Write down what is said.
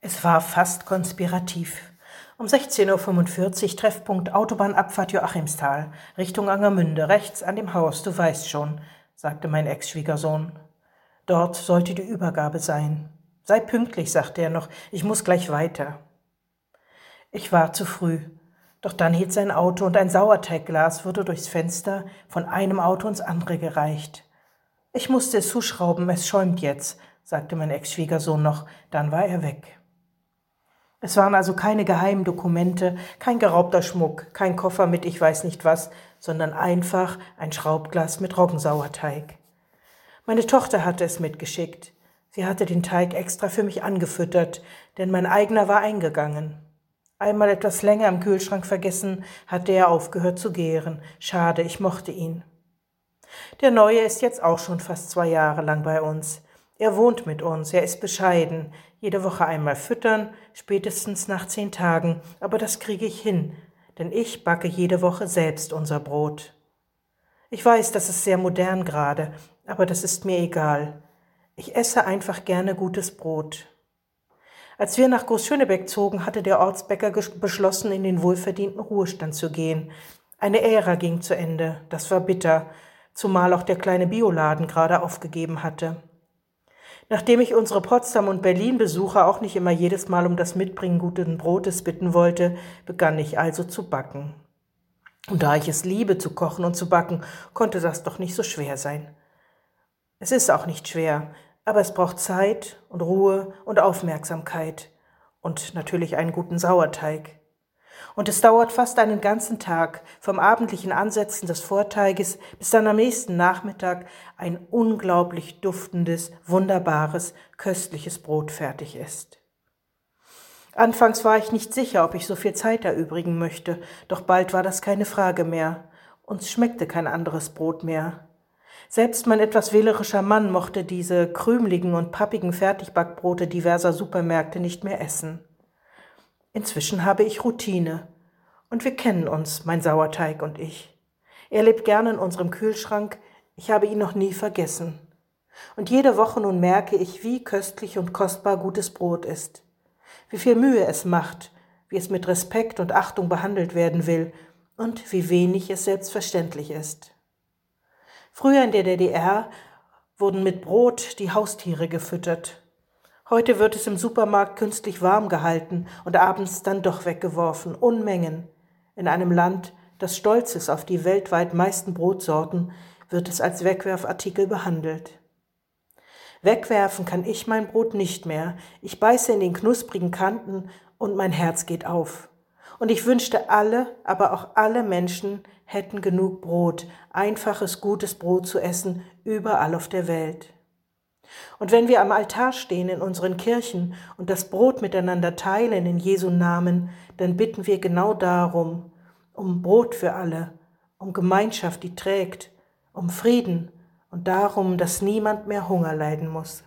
Es war fast konspirativ. Um 16.45 Uhr Treffpunkt Autobahnabfahrt Joachimsthal, Richtung Angermünde, rechts an dem Haus, du weißt schon, sagte mein Ex-Schwiegersohn. Dort sollte die Übergabe sein. Sei pünktlich, sagte er noch, ich muss gleich weiter. Ich war zu früh. Doch dann hielt sein Auto und ein Sauerteigglas wurde durchs Fenster von einem Auto ins andere gereicht. Ich musste es zuschrauben, es schäumt jetzt, sagte mein Ex-Schwiegersohn noch, dann war er weg. Es waren also keine geheimen Dokumente, kein geraubter Schmuck, kein Koffer mit ich weiß nicht was, sondern einfach ein Schraubglas mit Roggensauerteig. Meine Tochter hatte es mitgeschickt. Sie hatte den Teig extra für mich angefüttert, denn mein eigener war eingegangen. Einmal etwas länger im Kühlschrank vergessen, hatte er aufgehört zu gären. Schade, ich mochte ihn. Der Neue ist jetzt auch schon fast zwei Jahre lang bei uns. Er wohnt mit uns, er ist bescheiden, jede Woche einmal füttern, spätestens nach zehn Tagen, aber das kriege ich hin, denn ich backe jede Woche selbst unser Brot. Ich weiß, das ist sehr modern gerade, aber das ist mir egal. Ich esse einfach gerne gutes Brot. Als wir nach Großschönebeck zogen, hatte der Ortsbäcker beschlossen, in den wohlverdienten Ruhestand zu gehen. Eine Ära ging zu Ende, das war bitter, zumal auch der kleine Bioladen gerade aufgegeben hatte. Nachdem ich unsere Potsdam- und Berlin-Besucher auch nicht immer jedes Mal um das Mitbringen guten Brotes bitten wollte, begann ich also zu backen. Und da ich es liebe zu kochen und zu backen, konnte das doch nicht so schwer sein. Es ist auch nicht schwer, aber es braucht Zeit und Ruhe und Aufmerksamkeit und natürlich einen guten Sauerteig. Und es dauert fast einen ganzen Tag vom abendlichen Ansetzen des Vorteiges bis dann am nächsten Nachmittag ein unglaublich duftendes, wunderbares, köstliches Brot fertig ist. Anfangs war ich nicht sicher, ob ich so viel Zeit erübrigen möchte, doch bald war das keine Frage mehr. Uns schmeckte kein anderes Brot mehr. Selbst mein etwas wählerischer Mann mochte diese krümeligen und pappigen Fertigbackbrote diverser Supermärkte nicht mehr essen. Inzwischen habe ich Routine. Und wir kennen uns, mein Sauerteig und ich. Er lebt gerne in unserem Kühlschrank. Ich habe ihn noch nie vergessen. Und jede Woche nun merke ich, wie köstlich und kostbar gutes Brot ist. Wie viel Mühe es macht, wie es mit Respekt und Achtung behandelt werden will und wie wenig es selbstverständlich ist. Früher in der DDR wurden mit Brot die Haustiere gefüttert. Heute wird es im Supermarkt künstlich warm gehalten und abends dann doch weggeworfen, Unmengen. In einem Land, das stolz ist auf die weltweit meisten Brotsorten, wird es als Wegwerfartikel behandelt. Wegwerfen kann ich mein Brot nicht mehr. Ich beiße in den knusprigen Kanten und mein Herz geht auf. Und ich wünschte alle, aber auch alle Menschen hätten genug Brot, einfaches, gutes Brot zu essen, überall auf der Welt. Und wenn wir am Altar stehen in unseren Kirchen und das Brot miteinander teilen in Jesu Namen, dann bitten wir genau darum, um Brot für alle, um Gemeinschaft, die trägt, um Frieden und darum, dass niemand mehr Hunger leiden muss.